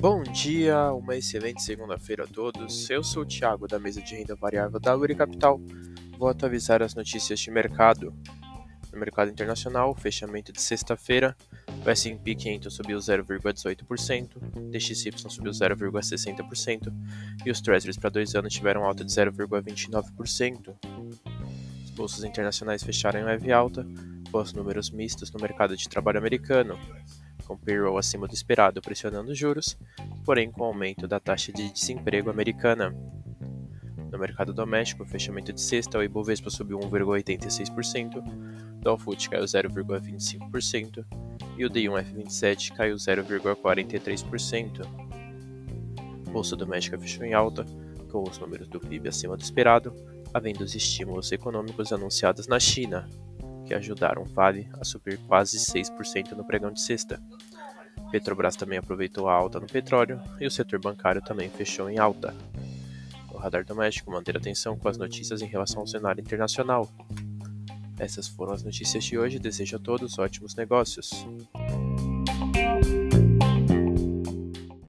Bom dia, uma excelente segunda-feira a todos. Eu sou o Thiago da mesa de renda variável da Uri Capital. Vou atualizar as notícias de mercado. No mercado internacional, fechamento de sexta-feira, o S&P 500 subiu 0,18%, DXY subiu 0,60% e os Treasuries para dois anos tiveram alta de 0,29%. As bolsas internacionais fecharam em leve alta, após números mistos no mercado de trabalho americano com payroll acima do esperado pressionando os juros, porém com o aumento da taxa de desemprego americana. No mercado doméstico, fechamento de sexta, o Ibovespa subiu 1,86%, o Dow caiu 0,25% e o D1F27 caiu 0,43%. Bolsa doméstica fechou em alta, com os números do PIB acima do esperado, havendo os estímulos econômicos anunciados na China, que ajudaram Vale a subir quase 6% no pregão de sexta. Petrobras também aproveitou a alta no petróleo e o setor bancário também fechou em alta. No radar doméstico, manter atenção com as notícias em relação ao cenário internacional. Essas foram as notícias de hoje. Desejo a todos ótimos negócios.